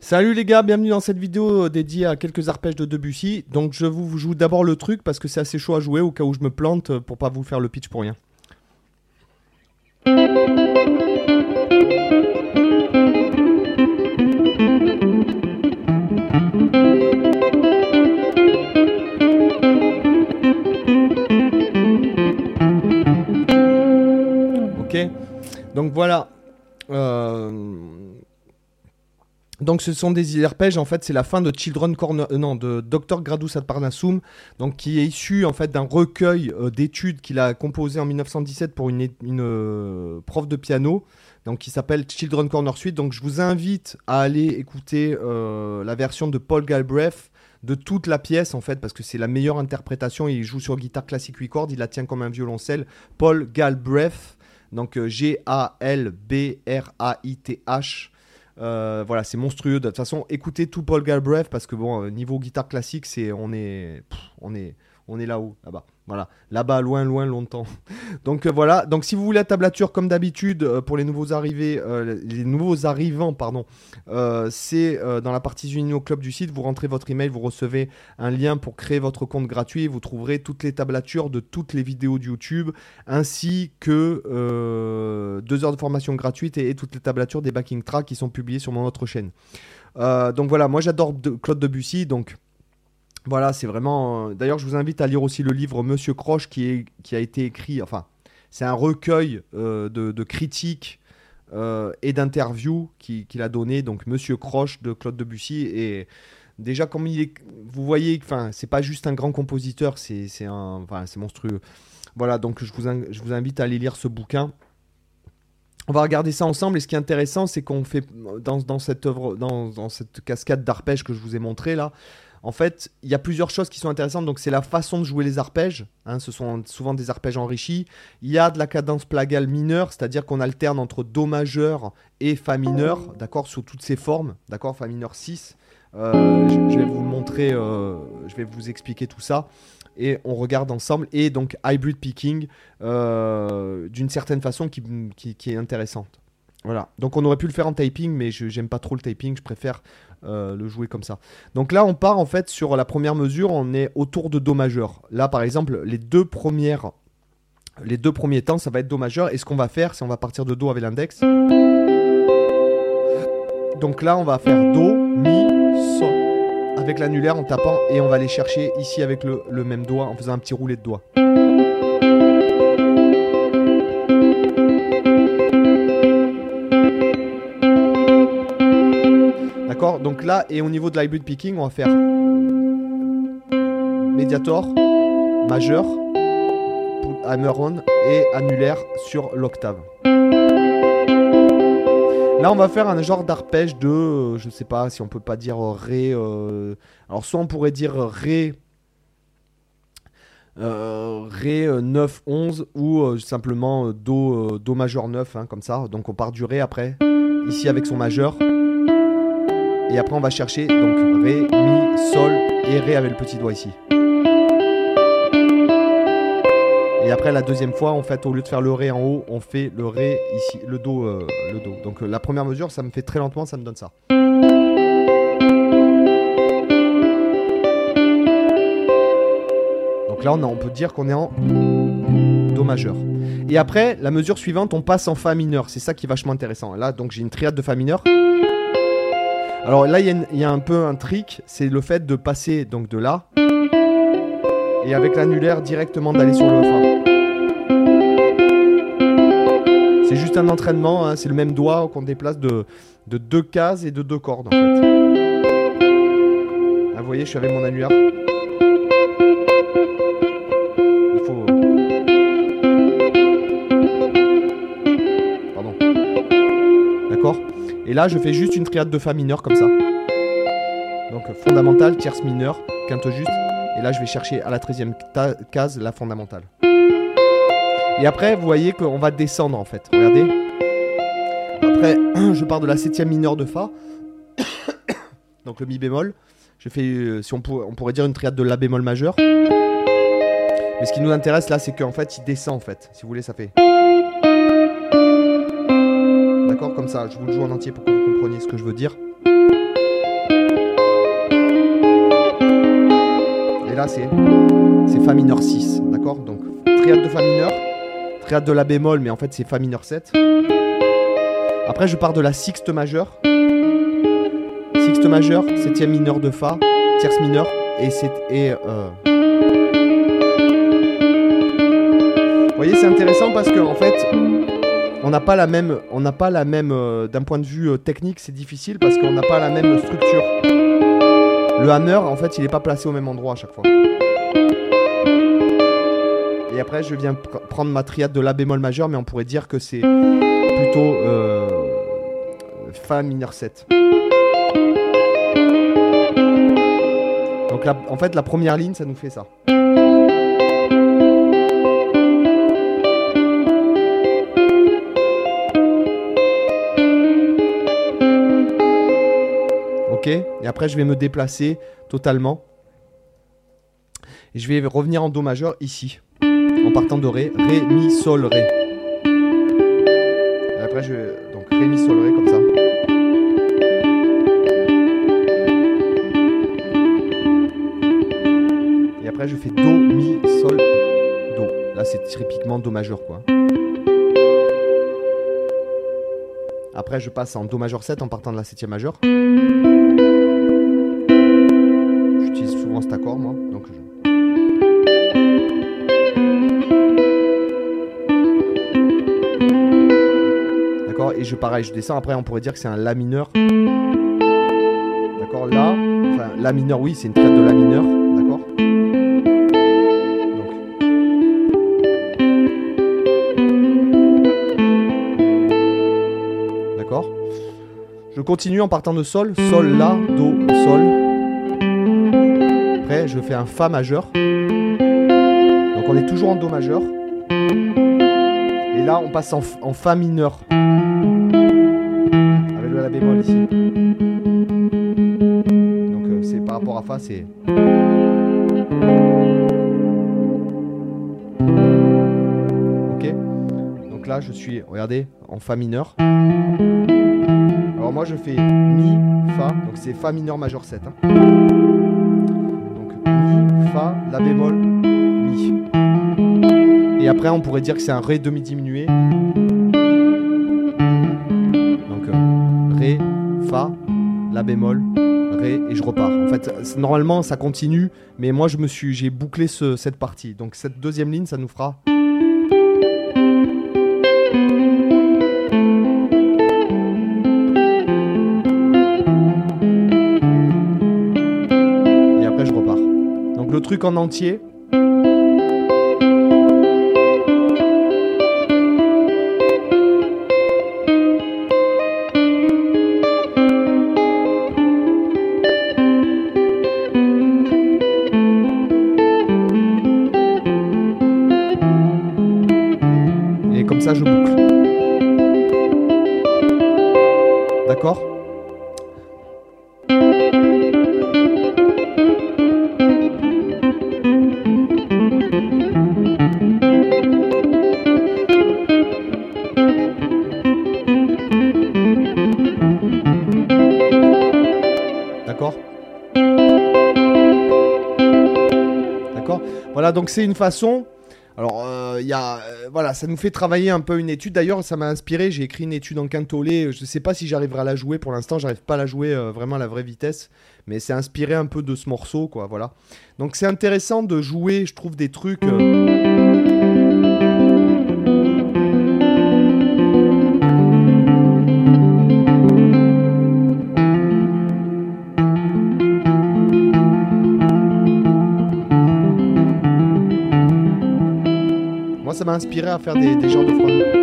Salut les gars, bienvenue dans cette vidéo euh, dédiée à quelques arpèges de Debussy. Donc je vous joue d'abord le truc parce que c'est assez chaud à jouer au cas où je me plante euh, pour pas vous faire le pitch pour rien. Ok, donc voilà. Euh, donc ce sont des arpèges, en fait, c'est la fin de Children Corner, euh, non, de Dr Gradus ad Parnassum, donc qui est issu en fait d'un recueil euh, d'études qu'il a composé en 1917 pour une, euh, prof de piano, donc qui s'appelle Children Corner Suite. Donc je vous invite à aller écouter la version de Paul Galbraith de toute la pièce en fait parce que c'est la meilleure interprétation. Il joue sur guitare classique 8 cordes, il la tient comme un violoncelle. Paul Galbraith, donc G A L B R A I T H. Euh, voilà, c'est monstrueux. De toute façon, écoutez tout Paul Galbraith parce que bon, euh, niveau guitare classique, c'est on est, on est, on est là-haut, là-bas. Voilà, là-bas, loin, loin, longtemps. Donc euh, voilà. Donc si vous voulez la tablature comme d'habitude pour les nouveaux arrivés, les nouveaux arrivants, pardon, c'est dans la partie Unino Club du site. Vous rentrez votre email, vous recevez un lien pour créer votre compte gratuit. vous trouverez toutes les tablatures de toutes les vidéos de YouTube, ainsi que deux heures de formation gratuite et, toutes les tablatures des backing tracks qui sont publiées sur mon autre chaîne. donc voilà, moi j'adore Claude Debussy, donc voilà, c'est vraiment. Euh, d'ailleurs, je vous invite à lire aussi le livre Monsieur Croche qui, est, qui a été écrit. Enfin, c'est un recueil euh, de, critiques euh, et d'interviews qu'il a donné. Donc, Monsieur Croche de Claude Debussy. Et déjà, comme il est. Vous voyez, enfin, c'est pas juste un grand compositeur, c'est un. Enfin, c'est monstrueux. Voilà, donc je vous, je vous invite à aller lire ce bouquin. On va regarder ça ensemble et ce qui est intéressant, c'est qu'on fait dans, dans, cette œuvre, dans, dans cette cascade d'arpèges que je vous ai montré là, en fait, il y a plusieurs choses qui sont intéressantes. Donc, c'est la façon de jouer les arpèges. Hein, ce sont souvent des arpèges enrichis. Il y a de la cadence plagale mineure, c'est-à-dire qu'on alterne entre Do majeur et Fa mineur, d'accord, sous toutes ces formes, d'accord, Fa mineur 6. Euh, je, vais vous montrer, euh, je vais vous expliquer tout ça. Et on regarde ensemble. Et donc, hybrid picking, euh, d'une certaine façon, qui est intéressante. Voilà. Donc on aurait pu le faire en typing, mais j'aime pas trop le typing, je préfère euh, le jouer comme ça. Donc là, on part en fait sur la première mesure, on est autour de Do majeur. Là, par exemple, les deux premières, les deux premiers temps, ça va être Do majeur. Et ce qu'on va faire, c'est on va partir de Do avec l'index. Donc là, on va faire Do, Mi, Sol avec l'annulaire en tapant et on va aller chercher ici avec le, même doigt en faisant un petit roulet de Donc là, et au niveau de l'hybrid picking, on va faire médiator, majeur, hammer on et annulaire sur l'octave. Là, on va faire un genre d'arpège de, euh, je ne sais pas si on peut pas dire ré. Euh, alors, soit on pourrait dire ré. Euh, ré 9 11 ou simplement do, do majeur 9 hein, comme ça donc on part du ré après ici avec son majeur et après, on va chercher donc Ré, Mi, Sol et Ré avec le petit doigt ici. Et après, la deuxième fois, en fait, au lieu de faire le Ré en haut, on fait le Ré ici, le Do. Euh, le do. Donc euh, la première mesure, ça me fait très lentement, ça me donne ça. Donc là, on, on peut dire qu'on est en Do majeur. Et après, la mesure suivante, on passe en Fa mineur. C'est ça qui est vachement intéressant. Là, donc j'ai une triade de Fa mineur. Alors là, il y, a un peu un trick, c'est le fait de passer donc de là et avec l'annulaire directement d'aller sur le Fa. C'est juste un entraînement, hein, c'est le même doigt qu'on déplace de, de, deux cases et de deux cordes en fait. Ah, vous voyez, je suis avec mon annulaire. Et là, je fais juste une triade de Fa mineur comme ça. Donc fondamentale, tierce mineure, quinte juste. Et là, je vais chercher à la 13e case la fondamentale. Et après, vous voyez qu'on va descendre en fait. Regardez. Après, je pars de la 7e mineure de Fa. Donc le Mi bémol. Je fais, euh, si on, on, pourrait dire une triade de La bémol majeur. Mais ce qui nous intéresse là, c'est qu'en fait, il descend en fait. Si vous voulez, ça fait comme ça. Je vous le joue en entier pour que vous compreniez ce que je veux dire. Et là, c'est, c'est Fa mineur 6, d'accord Donc, triade de Fa mineur, triade de La bémol, mais en fait, c'est Fa mineur 7. Après, je pars de la sixte majeure. Sixte majeure, septième mineur de Fa, tierce mineure, et c'est. Et, euh, vous voyez, c'est intéressant parce que en fait, on n'a pas la même, on n'a pas la même, euh, d'un point de vue euh, technique, c'est difficile parce qu'on n'a pas la même structure. Le hammer, en fait, il n'est pas placé au même endroit à chaque fois. Et après, je viens pr- prendre ma triade de La bémol majeur, mais on pourrait dire que c'est plutôt euh, Fa mineur 7. Donc en fait, la première ligne, ça nous fait ça. Et après, je vais me déplacer totalement. Et je vais revenir en Do majeur ici. En partant de Ré. Ré, Mi, Sol, Ré. Et après, je. Donc, Ré, Mi, Sol, Ré, comme ça. Et après, je fais Do, Mi, Sol, Do. Là, c'est typiquement Do majeur, quoi. Après, je passe en Do majeur 7 en partant de la septième majeure. Cet accord, moi. Donc, je- D'accord Et je, pareil, je descends. Après, on pourrait dire que c'est un La mineur. D'accord Là, enfin, La mineur, oui, c'est une triade de La mineur. D'accord Donc. D'accord Je continue en partant de Sol. Sol, La, Do, Sol. Je fais un Fa majeur. Donc, on est toujours en Do majeur. Et là, on passe en, Fa mineur. Avec le La bémol ici. Donc, euh, c'est par rapport à Fa, c'est. Ok Donc là, je suis, regardez, en Fa mineur. Alors, moi, je fais Mi, Fa. Donc, c'est Fa mineur majeur 7. hein. Mi, Fa, La bémol, Mi. Et après, on pourrait dire que c'est un Ré demi-diminué. Donc, euh, Ré, Fa, La bémol, Ré, et je repars. En fait, normalement, ça continue, mais moi, je me suis, j'ai bouclé ce- cette partie. Donc, cette deuxième ligne, ça nous fera. Truc en entier. Et comme ça, je boucle. D'accord? D'accord Voilà, donc c'est une façon. Alors, euh, il y a, euh, voilà, ça nous fait travailler un peu une étude. D'ailleurs, ça m'a inspiré. J'ai écrit une étude en quintolé. Je ne sais pas si j'arriverai à la jouer pour l'instant. J'arrive pas à la jouer euh, vraiment à la vraie vitesse. Mais c'est inspiré un peu de ce morceau, quoi. Voilà. Donc, c'est intéressant de jouer, je trouve, des trucs. Inspiré à faire des, des genres de phrases.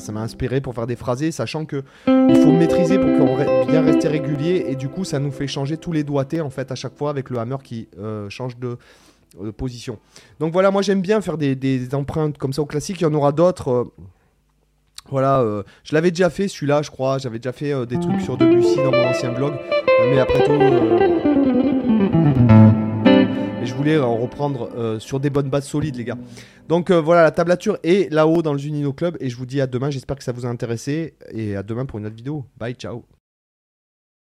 Ça m'a inspiré pour faire des phrasés, sachant que il faut maîtriser pour qu'on bien rester régulier et du coup ça nous fait changer tous les doigtés en fait à chaque fois avec le hammer qui euh, change de, position. Donc voilà, moi j'aime bien faire des, empreintes comme ça au classique. Il y en aura d'autres. euh, voilà, euh, je l'avais déjà fait celui-là, je crois. J'avais déjà fait des trucs sur Debussy dans mon ancien blog, mais après tout. Euh, voulais en reprendre euh, sur des bonnes bases solides, les gars. Donc euh, voilà, la tablature est là-haut dans le Junino Club. Et je vous dis à demain. J'espère que ça vous a intéressé. Et à demain pour une autre vidéo. Bye, ciao.